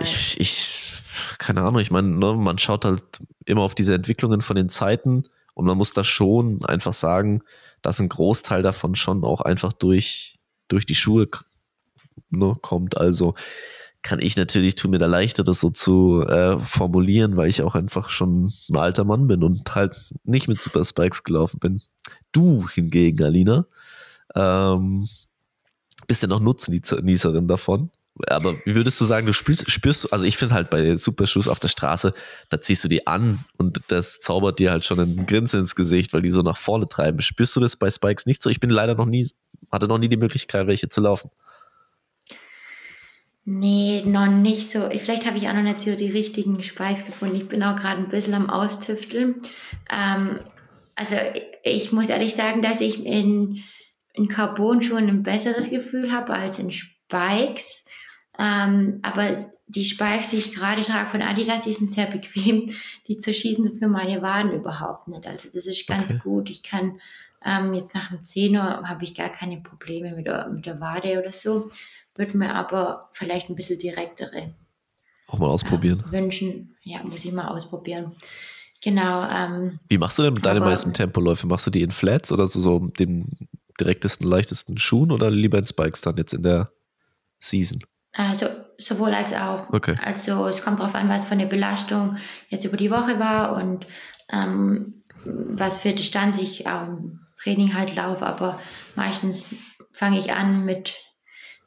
A: ich, ich, keine Ahnung, ich meine, ne, man schaut halt immer auf diese Entwicklungen von den Zeiten und man muss da schon einfach sagen, dass ein Großteil davon schon auch einfach durch, durch die Schuhe ne, kommt. Also kann ich natürlich, tut mir da leichter, das so zu äh, formulieren, weil ich auch einfach schon ein alter Mann bin und halt nicht mit Super Spikes gelaufen bin. Du hingegen, Alina, ähm, bist ja noch Nutznießerin davon. Aber wie würdest du sagen, du spürst, spürst also ich finde halt bei Superschuss auf der Straße, da ziehst du die an und das zaubert dir halt schon ein Grinsen ins Gesicht, weil die so nach vorne treiben. Spürst du das bei Spikes nicht so? Ich bin leider noch nie, hatte noch nie die Möglichkeit, welche zu laufen.
B: Nee, noch nicht so. Vielleicht habe ich auch noch nicht so die richtigen Speis gefunden. Ich bin auch gerade ein bisschen am Austüfteln. Ähm, also ich muss ehrlich sagen, dass ich in, in Carbon schon ein besseres Gefühl habe als in Spikes. Ähm, aber die Spikes, die ich gerade trage von Adidas, die sind sehr bequem. Die zerschießen für meine Waden überhaupt nicht. Also das ist ganz okay. gut. Ich kann ähm, jetzt nach dem Zehner habe ich gar keine Probleme mit der, mit der Wade oder so würde mir aber vielleicht ein bisschen direktere
A: auch mal ausprobieren.
B: Äh, wünschen. Ja, muss ich mal ausprobieren. Genau. Ähm,
A: Wie machst du denn deine meisten Tempoläufe? Machst du die in Flats oder so, so den direktesten, leichtesten Schuhen oder lieber in Spikes dann jetzt in der Season?
B: Also sowohl als auch.
A: Okay.
B: Also es kommt darauf an, was von der Belastung jetzt über die Woche war und ähm, was für Distanz ich auch im Training halt laufe. Aber meistens fange ich an mit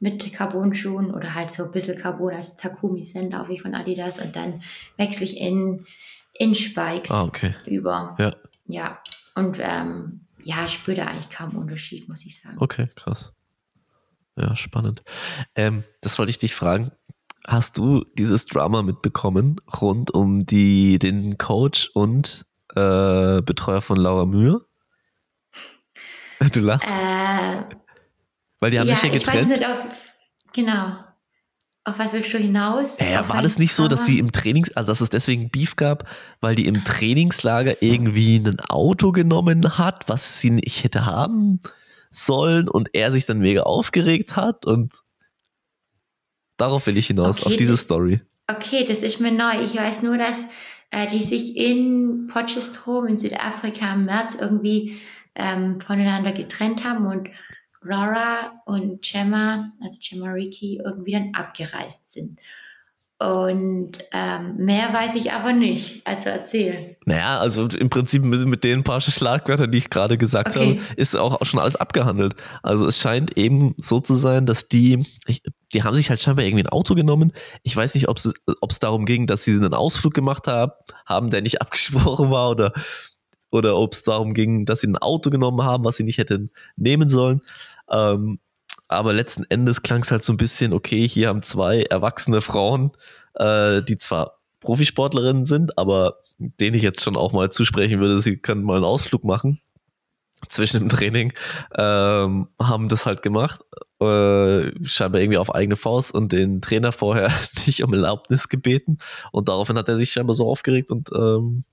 B: mit Carbon-Schuhen oder halt so ein bisschen Carbon, also Takumi Sen laufe ich von Adidas und dann wechsle ich in, in Spikes
A: ah, okay.
B: über.
A: Ja.
B: Ja. Und ähm, ja, ich spüre da eigentlich kaum Unterschied, muss ich sagen.
A: Okay, krass. Ja, spannend. Ähm, das wollte ich dich fragen. Hast du dieses Drama mitbekommen rund um die, den Coach und äh, Betreuer von Laura Mühe? Du lachst.
B: Äh,
A: weil die haben
B: ja,
A: sich ja getrennt.
B: Ich weiß nicht, ob, genau. auf was willst du hinaus?
A: Ja, war das nicht so, dass die im Trainings, also dass es deswegen Beef gab, weil die im Trainingslager irgendwie ein Auto genommen hat, was sie nicht hätte haben sollen und er sich dann mega aufgeregt hat und darauf will ich hinaus, okay, auf diese
B: das,
A: Story.
B: Okay, das ist mir neu. Ich weiß nur, dass äh, die sich in Potchefstroom in Südafrika im März irgendwie ähm, voneinander getrennt haben und Laura und Gemma, also Gemma Riki, irgendwie dann abgereist sind. Und ähm, mehr weiß ich aber nicht. Also erzähl.
A: Naja, also im Prinzip mit, mit den paar Schlagwörtern, die ich gerade gesagt okay. habe, ist auch schon alles abgehandelt. Also es scheint eben so zu sein, dass die, ich, die haben sich halt scheinbar irgendwie ein Auto genommen. Ich weiß nicht, ob es darum ging, dass sie einen Ausflug gemacht haben, haben, der nicht abgesprochen war oder, oder ob es darum ging, dass sie ein Auto genommen haben, was sie nicht hätten nehmen sollen. Ähm, aber letzten Endes klang es halt so ein bisschen, okay, hier haben zwei erwachsene Frauen, äh, die zwar Profisportlerinnen sind, aber denen ich jetzt schon auch mal zusprechen würde, sie können mal einen Ausflug machen zwischen dem Training, ähm, haben das halt gemacht, äh, scheinbar irgendwie auf eigene Faust und den Trainer vorher nicht um Erlaubnis gebeten und daraufhin hat er sich scheinbar so aufgeregt und ähm,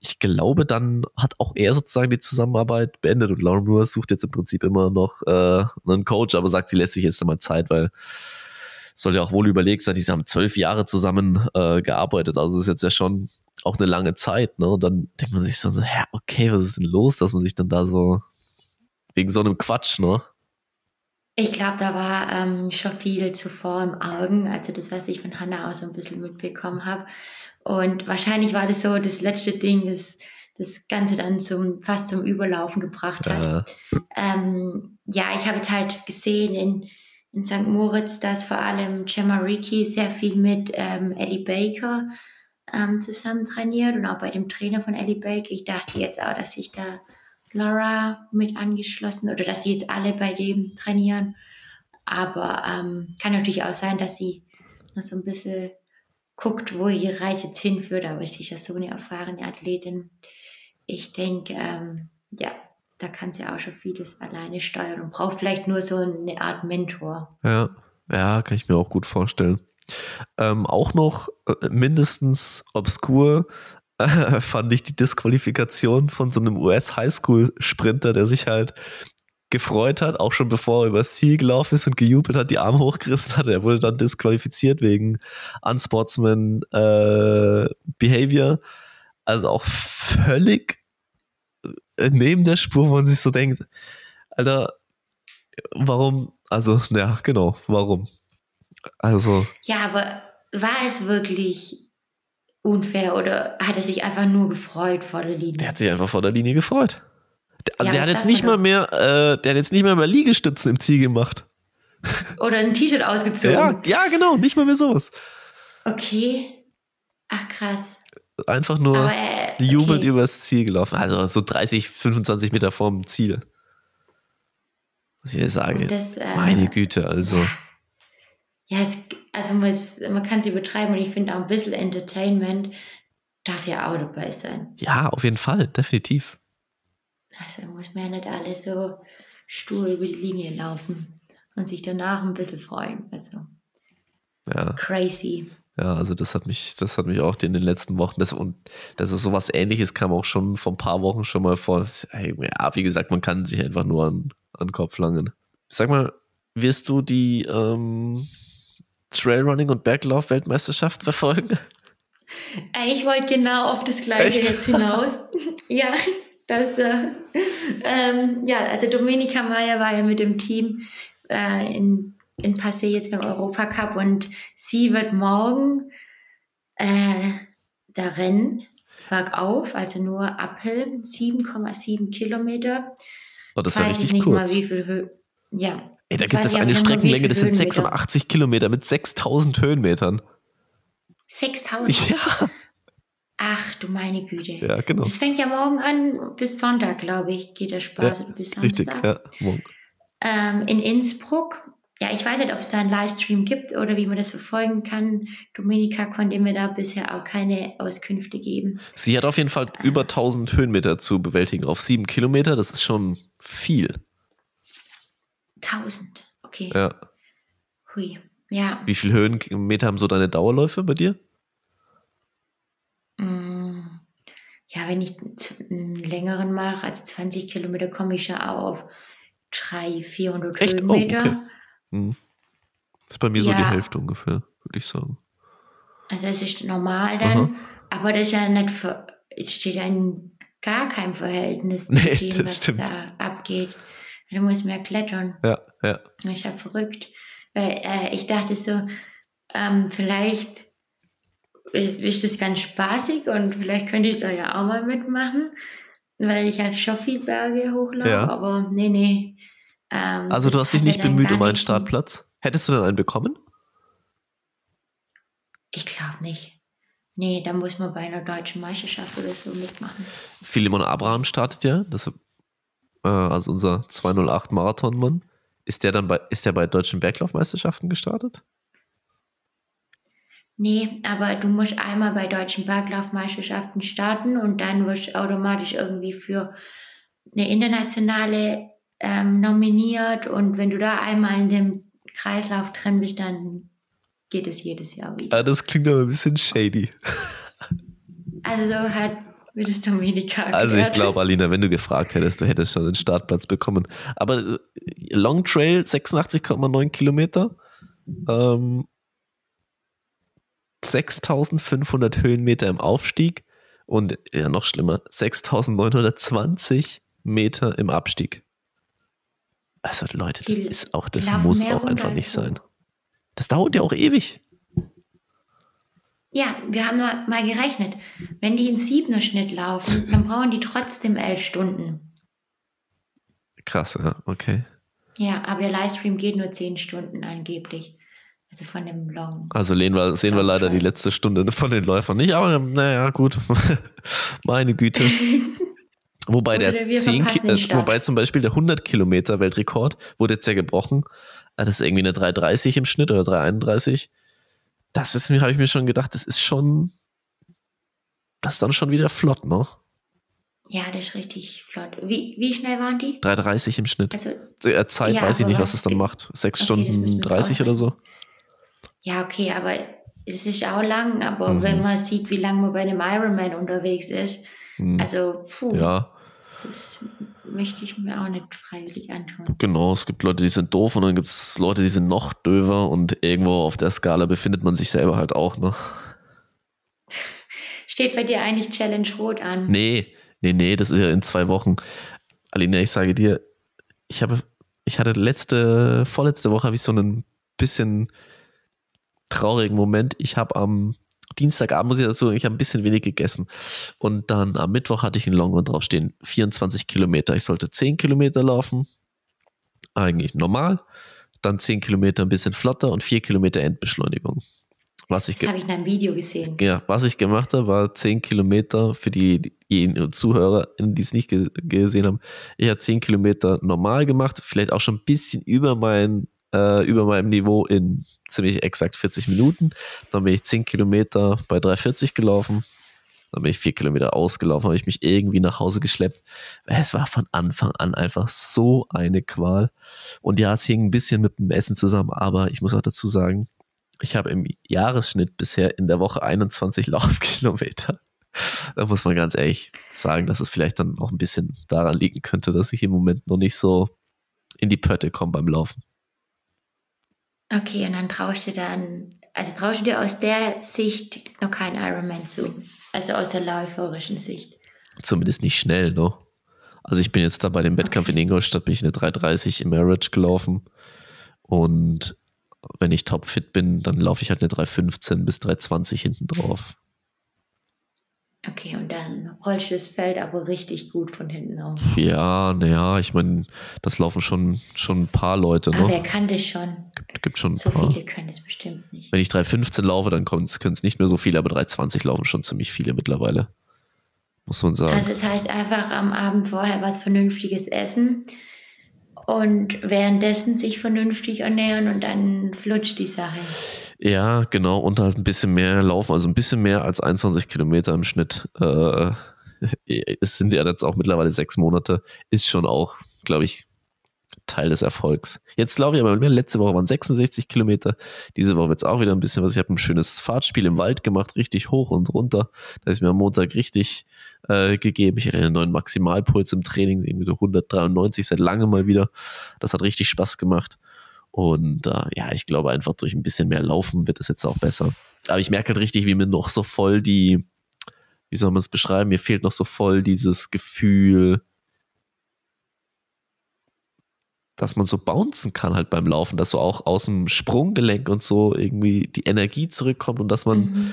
A: ich glaube, dann hat auch er sozusagen die Zusammenarbeit beendet und Lauren Brewer sucht jetzt im Prinzip immer noch äh, einen Coach, aber sagt, sie lässt sich jetzt mal Zeit, weil soll ja auch wohl überlegt sein, die haben zwölf Jahre zusammen äh, gearbeitet, also ist jetzt ja schon auch eine lange Zeit, ne? Und dann denkt man sich so, ja, okay, was ist denn los, dass man sich dann da so wegen so einem Quatsch, ne?
B: Ich glaube, da war ähm, schon viel zuvor im Augen, also das, was ich von Hannah auch so ein bisschen mitbekommen habe. Und wahrscheinlich war das so das letzte Ding, das das Ganze dann zum, fast zum Überlaufen gebracht hat. Ja, ähm, ja ich habe jetzt halt gesehen in, in St. Moritz, dass vor allem Gemma Ricci sehr viel mit ähm, Ellie Baker ähm, zusammen trainiert und auch bei dem Trainer von Ellie Baker. Ich dachte jetzt auch, dass sich da Laura mit angeschlossen oder dass die jetzt alle bei dem trainieren. Aber ähm, kann natürlich auch sein, dass sie noch so ein bisschen guckt, wo ihre Reise jetzt hinführt. Aber sie ist ja so eine erfahrene Athletin. Ich denke, ähm, ja, da kann sie auch schon vieles alleine steuern und braucht vielleicht nur so eine Art Mentor.
A: Ja, ja, kann ich mir auch gut vorstellen. Ähm, auch noch äh, mindestens obskur äh, fand ich die Disqualifikation von so einem US-Highschool-Sprinter, der sich halt gefreut hat, auch schon bevor er übers Ziel gelaufen ist und gejubelt hat, die Arme hochgerissen hat. Er wurde dann disqualifiziert wegen Unsportsman äh, Behavior. Also auch völlig äh, neben der Spur, wo man sich so denkt, Alter, warum? Also, ja, genau, warum? Also.
B: Ja, aber war es wirklich unfair oder hat er sich einfach nur gefreut vor der Linie?
A: Der hat sich einfach vor der Linie gefreut. Also ja, der hat jetzt nicht mal mehr, äh, der hat jetzt nicht mal mehr Liegestützen im Ziel gemacht.
B: Oder ein T-Shirt ausgezogen.
A: Ja, ja, genau, nicht mal mehr sowas.
B: Okay. Ach krass.
A: Einfach nur Aber, äh, jubelnd okay. übers Ziel gelaufen. Also so 30, 25 Meter vorm Ziel. Was ich sage. Das, äh, meine Güte, also.
B: Ja, es, also man, man kann es übertreiben und ich finde auch ein bisschen Entertainment darf ja auch dabei sein.
A: Ja, auf jeden Fall, definitiv.
B: Also muss man ja nicht alle so stur über die Linie laufen und sich danach ein bisschen freuen. Also
A: ja.
B: crazy.
A: Ja, also das hat mich, das hat mich auch in den letzten Wochen, das und das ist sowas ähnliches kam auch schon vor ein paar Wochen schon mal vor. Ja, wie gesagt, man kann sich einfach nur an, an den Kopf langen. Sag mal, wirst du die ähm, Trailrunning und Berglauf-Weltmeisterschaft verfolgen?
B: Ich wollte genau auf das Gleiche Echt? jetzt hinaus. ja, das, äh, ähm, ja, also Dominika Meyer war ja mit dem Team äh, in, in Passé jetzt beim Europacup und sie wird morgen äh, da rennen, bergauf, also nur uphill, 7,7 Kilometer.
A: Oh, das war richtig nicht kurz.
B: Mal, wie viel Hö ja.
A: Ey, da gibt es eine Streckenlänge, das sind 86 Kilometer mit 6000 Höhenmetern.
B: 6000?
A: Ja.
B: Ach du meine Güte.
A: Ja, genau.
B: Das fängt ja morgen an, bis Sonntag, glaube ich, geht der Spaß. Ja, bis Samstag.
A: Richtig, ja, morgen.
B: Ähm, in Innsbruck. Ja, ich weiß nicht, ob es da einen Livestream gibt oder wie man das verfolgen kann. Dominika konnte mir da bisher auch keine Auskünfte geben.
A: Sie hat auf jeden Fall äh, über 1000 Höhenmeter zu bewältigen auf sieben Kilometer. Das ist schon viel.
B: 1000, okay.
A: Ja.
B: Hui. Ja.
A: Wie viele Höhenmeter haben so deine Dauerläufe bei dir?
B: Ja, wenn ich einen längeren mache, also 20 Kilometer, komme ich schon auf 300, 400
A: Echt? Oh,
B: Höhenmeter.
A: okay. Hm. Das ist bei mir so die
B: Ja.
A: Hälfte ungefähr, würde ich sagen.
B: Also es ist normal dann, aber das ist ja nicht, es steht ja in gar keinem Verhältnis zu
A: Nee,
B: dem, was
A: stimmt.
B: da abgeht. Du musst mehr klettern.
A: Ja, ja.
B: Ich hab verrückt. Weil äh, ich dachte so, ähm, vielleicht ist das ganz spaßig und vielleicht könnte ich da ja auch mal mitmachen, weil ich halt schon viel Berge hochlaufe,
A: Ja.
B: aber nee, nee. Ähm,
A: Also du hast dich nicht
B: dann
A: bemüht um einen Startplatz? Hättest du denn einen bekommen?
B: Ich glaube nicht. Nee, da muss man bei einer deutschen Meisterschaft oder so mitmachen.
A: Philemon Abraham startet ja, das, äh, also unser 208 Marathonmann. Ist der dann bei, ist der bei deutschen Berglaufmeisterschaften gestartet?
B: Nee, aber du musst einmal bei deutschen Berglaufmeisterschaften starten und dann wirst du automatisch irgendwie für eine internationale ähm, nominiert und wenn du da einmal in dem Kreislauf drin bist, dann geht es jedes Jahr wieder.
A: Ah, das klingt aber ein bisschen shady.
B: Also so hat mir das Dominika
A: Also ich glaube, Alina, wenn du gefragt hättest, du hättest schon den Startplatz bekommen. Aber äh, Long Trail 86,9 Kilometer, ähm, 6500 Höhenmeter im Aufstieg und ja noch schlimmer, 6920 Meter im Abstieg. Also Leute, das
B: Die-
A: ist auch, das muss auch einfach nicht sein. Das dauert ja auch ewig.
B: Ja, wir haben nur mal gerechnet. Wenn die in siebener Schnitt laufen, dann brauchen die trotzdem elf Stunden.
A: Krass, ja, okay.
B: Ja, aber der Livestream geht nur zehn Stunden angeblich. Also von dem Long.
A: Also sehen wir, sehen wir leider die letzte Stunde von den Läufern nicht, aber naja, gut. Meine Güte. Wobei
B: Oder
A: der
B: wir
A: 10
B: verpassen
A: Ki
B: den
A: äh, wobei zum Beispiel der 100 Kilometer Weltrekord wurde jetzt ja gebrochen. Ah, Das ist irgendwie eine 330 im Schnitt oder 331. Das ist mir, habe ich mir schon gedacht, das ist schon, das ist dann schon wieder flott, ne?
B: Ja, das ist richtig flott. Wie, wie schnell waren die?
A: 330 im Schnitt.
B: Also,
A: Der Zeit
B: Ja,
A: weiß ich nicht, was es dann macht. Sechs
B: Okay,
A: Stunden
B: uns
A: 30 oder so.
B: Ja, okay, aber es ist auch lang, aber
A: Mhm.
B: wenn man sieht, wie lange man bei einem Ironman unterwegs ist,
A: Hm.
B: also, puh,
A: Ja,
B: das möchte ich mir auch nicht freiwillig antun.
A: Genau, es gibt Leute, die sind doof und dann gibt es Leute, die sind noch döver und irgendwo auf der Skala befindet man sich selber halt auch, ne?
B: Steht bei dir eigentlich Challenge Rot an?
A: Nee, nee, nee, das ist ja in zwei Wochen. Alina, ich sage dir, ich habe, ich hatte letzte, vorletzte Woche habe ich so einen bisschen traurigen Moment. Ich habe am Dienstagabend, muss ich dazu sagen, ich habe ein bisschen wenig gegessen. Und dann am Mittwoch hatte ich einen Longrun draufstehen, 24 Kilometer. Ich sollte 10 Kilometer laufen, eigentlich normal. Dann 10 Kilometer ein bisschen flotter und 4 Kilometer Endbeschleunigung. Was ich,
B: Das habe ich in einem Video gesehen.
A: ja, was ich gemacht habe, war 10 Kilometer für die, die Zuhörer, die es nicht ge gesehen haben. Ich habe 10 Kilometer normal gemacht, vielleicht auch schon ein bisschen über mein äh, über meinem Niveau in ziemlich exakt 40 Minuten. Dann bin ich 10 Kilometer bei 3,40 gelaufen. Dann bin ich 4 Kilometer ausgelaufen, habe ich mich irgendwie nach Hause geschleppt. Es war von Anfang an einfach so eine Qual. Und ja, es hing ein bisschen mit dem Essen zusammen, aber ich muss auch dazu sagen, ich habe im Jahresschnitt bisher in der Woche 21 Laufkilometer. Da muss man ganz ehrlich sagen, dass es vielleicht dann auch ein bisschen daran liegen könnte, dass ich im Moment noch nicht so in die Pötte komme beim Laufen.
B: Okay, und dann traust du dann, also traust du dir aus der Sicht noch kein Ironman zu. Also aus der läuferischen Sicht.
A: Zumindest nicht schnell, ne? Also ich bin jetzt da bei dem Wettkampf
B: Okay.
A: in Ingolstadt, bin ich eine 330 im Average gelaufen. Und wenn ich topfit bin, dann laufe ich halt eine 315 bis 320 hinten drauf.
B: Okay, und dann rollst du das Feld aber richtig gut von hinten auf.
A: Ja, naja, ich meine, das laufen schon, schon ein paar Leute,
B: Aber
A: ne?
B: wer kann das schon?
A: Gibt, gibt schon ein
B: So
A: paar.
B: viele können das bestimmt nicht.
A: Wenn ich 315 laufe, dann können es nicht mehr so viele, aber 320 laufen schon ziemlich viele mittlerweile. Muss man sagen.
B: Also es heißt einfach am Abend vorher was Vernünftiges essen und währenddessen sich vernünftig ernähren und dann flutscht die Sache.
A: Ja, genau, und halt ein bisschen mehr laufen, also ein bisschen mehr als 21 Kilometer im Schnitt. Äh, es sind ja jetzt auch mittlerweile sechs Monate, ist schon auch, glaube ich, Teil des Erfolgs. Jetzt laufe ich aber mehr. Letzte Woche waren 66 Kilometer. Diese Woche wird es auch wieder ein bisschen was. Ich habe ein schönes Fahrtspiel im Wald gemacht, richtig hoch und runter. Da ist mir am Montag richtig äh, gegeben. Ich hatte einen neuen Maximalpuls im Training, irgendwie so 193 seit langem mal wieder. Das hat richtig Spaß gemacht. Und äh, ja, ich glaube einfach durch ein bisschen mehr Laufen wird es jetzt auch besser. Aber ich merke halt richtig, wie mir noch so voll die, wie soll man es beschreiben, mir fehlt noch so voll dieses Gefühl, dass man so bouncen kann halt beim Laufen, dass so auch aus dem Sprunggelenk und so irgendwie die Energie zurückkommt und dass man, mhm.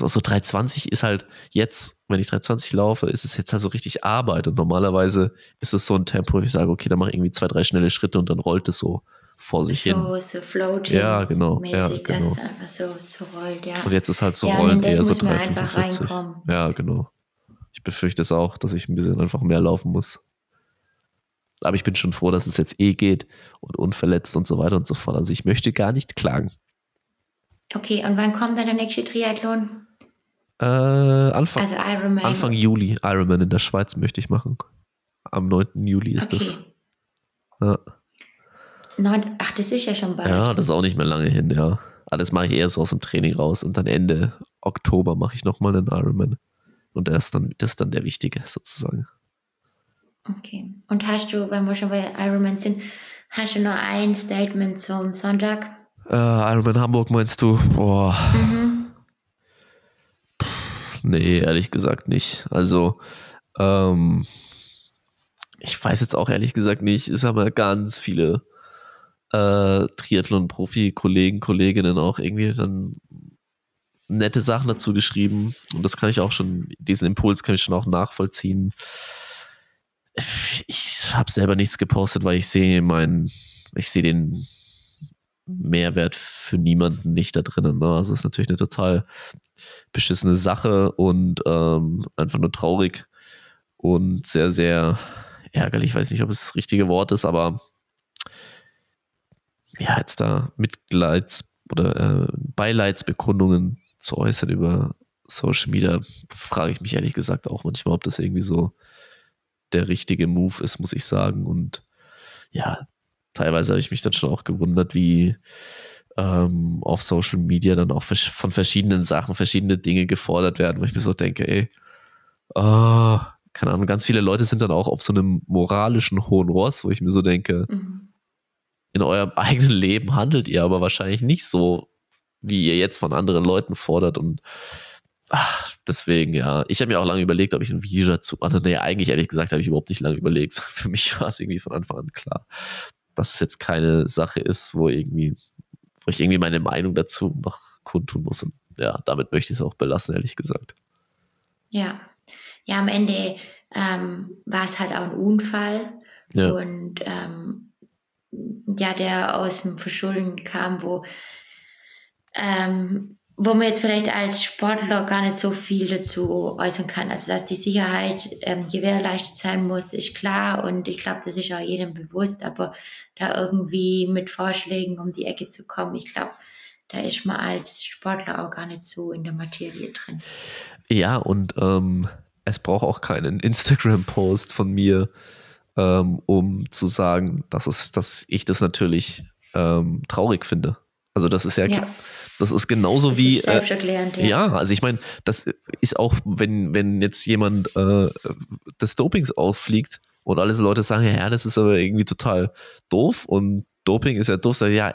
A: Ja, so 320 ist halt jetzt, wenn ich 320 laufe, ist es jetzt halt so richtig Arbeit und normalerweise ist es so ein Tempo, wo ich sage, okay, dann mache ich irgendwie zwei, drei schnelle Schritte und dann rollt es so vor sich
B: so,
A: hin.
B: So floating
A: ja, genau,
B: mäßig,
A: ja, genau.
B: dass es einfach so, so rollt, ja.
A: Und jetzt ist halt so
B: ja,
A: Rollen eher so
B: muss man
A: 3,
B: einfach
A: 45.
B: reinkommen.
A: Ja, genau. Ich befürchte es auch, dass ich ein bisschen einfach mehr laufen muss. Aber ich bin schon froh, dass es jetzt eh geht und unverletzt und so weiter und so fort. Also ich möchte gar nicht klagen.
B: Okay, und wann kommt dann der nächste Triathlon?
A: Äh, Anfang,
B: Also Ironman.
A: Anfang Juli. Ironman in der Schweiz möchte ich machen. Am 9. Juli ist
B: okay.
A: das. Ja.
B: Neun, ach, das ist ja schon bald.
A: ja, das ist auch nicht mehr lange hin, ja. Das mache ich erst aus dem Training raus und dann Ende Oktober mache ich nochmal einen Ironman. Und das ist, dann, das ist dann der wichtige sozusagen.
B: Okay. Und hast du, wenn wir schon bei Ironman sind, hast du noch ein Statement zum Sonntag?
A: Äh, Ironman Hamburg meinst du? Boah.
B: Mhm.
A: Nee, ehrlich gesagt nicht. Also, ähm, ich weiß jetzt auch ehrlich gesagt nicht. Es haben ja ganz viele äh, Triathlon-Profi-Kollegen, Kolleginnen auch irgendwie dann nette Sachen dazu geschrieben. Und das kann ich auch schon, diesen Impuls kann ich schon auch nachvollziehen. Ich habe selber nichts gepostet, weil ich sehe meinen, ich sehe den Mehrwert für niemanden nicht da drinnen. Ne? Also es ist natürlich eine total beschissene Sache und ähm, einfach nur traurig und sehr, sehr ärgerlich. Ich weiß nicht, ob es das richtige Wort ist, aber ja, jetzt da Mitleids- oder äh, Beileidsbekundungen zu äußern über Social Media, frage ich mich ehrlich gesagt auch manchmal, ob das irgendwie so der richtige Move ist, muss ich sagen. Und ja, teilweise habe ich mich dann schon auch gewundert, wie ähm, auf Social Media dann auch von verschiedenen Sachen verschiedene Dinge gefordert werden, wo ich mir so denke, ey, oh, keine Ahnung, ganz viele Leute sind dann auch auf so einem moralischen hohen Ross, wo ich mir so denke,
B: Mhm.
A: in eurem eigenen Leben handelt ihr aber wahrscheinlich nicht so, wie ihr jetzt von anderen Leuten fordert und ach, deswegen, ja. Ich habe mir auch lange überlegt, ob ich ein Video dazu, also nee, eigentlich ehrlich gesagt habe ich überhaupt nicht lange überlegt. Für mich war es irgendwie von Anfang an klar, dass es jetzt keine Sache ist, wo irgendwie, wo ich irgendwie meine Meinung dazu noch kundtun muss. Und ja, damit möchte ich es auch belassen, ehrlich gesagt.
B: Ja. Ja, am Ende ähm, war es halt auch ein Unfall.
A: Ja.
B: Und ähm, ja, der aus dem Verschulden kam, wo, ähm, wo man jetzt vielleicht als Sportler gar nicht so viel dazu äußern kann. Also dass die Sicherheit ähm, gewährleistet sein muss, ist klar und ich glaube, das ist auch jedem bewusst, aber da irgendwie mit Vorschlägen um die Ecke zu kommen, ich glaube, da ist man als Sportler auch gar nicht so in der Materie drin.
A: Ja, und ähm, es braucht auch keinen Instagram-Post von mir, ähm, um zu sagen, dass, es, dass ich das natürlich ähm, traurig finde. Also das ist ja,
B: Ja.
A: klar. Das ist genauso
B: Das
A: wie.
B: ist selbsterklärend,
A: äh, ja, also ich meine, das ist auch, wenn, wenn jetzt jemand äh, des Dopings auffliegt und alle so Leute sagen, ja, ja, das ist aber irgendwie total doof und Doping ist ja doof, sag ich, ja,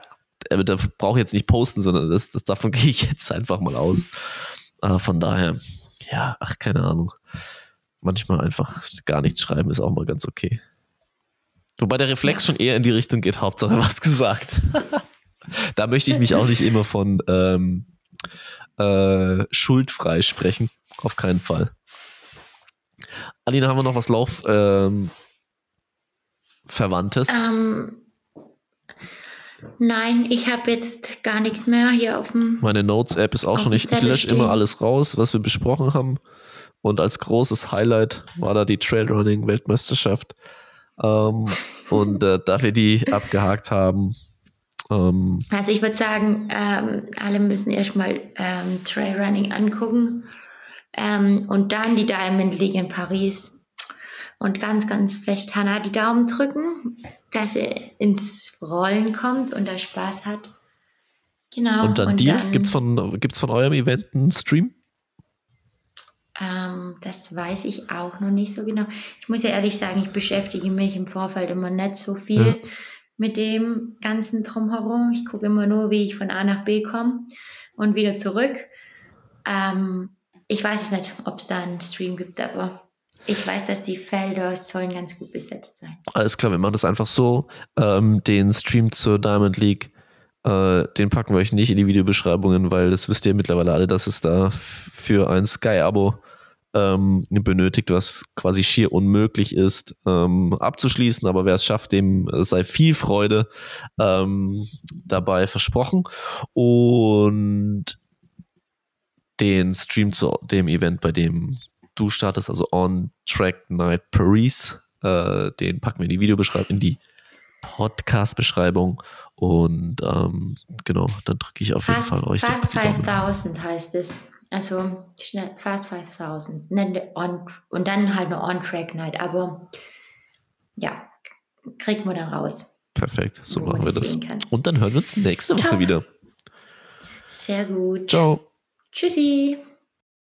A: aber da brauche ich jetzt nicht posten, sondern das, das davon gehe ich jetzt einfach mal aus. Äh, von daher, ja, ach, keine Ahnung. Manchmal einfach gar nichts schreiben ist auch mal ganz okay. Wobei der Reflex
B: Ja.
A: schon eher in die Richtung geht, Hauptsache was gesagt. da möchte ich mich auch nicht immer von ähm, äh, schuldfrei sprechen. Auf keinen Fall. Alina, haben wir noch was Lauf ähm, Verwandtes?
B: Ähm, nein, ich habe jetzt gar nichts mehr hier auf dem.
A: Meine Notes-App ist auch schon nicht. Ich lösche immer alles raus, was wir besprochen haben. Und als großes Highlight war da die Trailrunning-Weltmeisterschaft. Ähm, und äh, da wir die abgehakt haben, ähm,
B: Also ich würde sagen, ähm, alle müssen erstmal ähm, Trailrunning angucken ähm, und dann die Diamond League in Paris. und ganz, ganz fest Hannah die Daumen drücken, dass er ins Rollen kommt und er Spaß hat. Genau.
A: Und dann
B: und
A: dir?
B: dann-
A: Gibt's von, gibt's von eurem Event einen Stream?
B: Ähm, das weiß ich auch noch nicht so genau. Ich muss ja ehrlich sagen, ich beschäftige mich im Vorfeld immer nicht so viel
A: Ja.
B: Mit dem ganzen Drumherum. Ich gucke immer nur, wie ich von A nach B komme und wieder zurück. Ähm, ich weiß es nicht, ob es da einen Stream gibt, aber ich weiß, dass die Felder sollen ganz gut besetzt sein.
A: Alles klar, wir machen das einfach so. Ähm, den Stream zur Diamond League, äh, den packen wir euch nicht in die Videobeschreibungen, weil das wisst ihr mittlerweile alle, dass es da für ein Sky-Abo ähm, benötigt, was quasi schier unmöglich ist ähm, abzuschließen. Aber wer es schafft, dem sei viel Freude ähm, dabei versprochen. Und den Stream zu dem Event, bei dem du startest, also On Track Night Paris, äh, den packen wir in die Videobeschreibung, in die Podcast-Beschreibung. Und ähm, genau, dann drücke ich auf jeden
B: Fast,
A: Fall euch
B: fast
A: die Daumen.
B: 5000 heißt es. Also schnell, fast 5000. Nicht on, und dann halt nur On-Track Night. Aber ja, kriegt man dann raus.
A: Perfekt, so machen wir das. Und dann hören wir uns nächste Woche
B: Top.
A: wieder.
B: Sehr gut.
A: Ciao.
B: Tschüssi.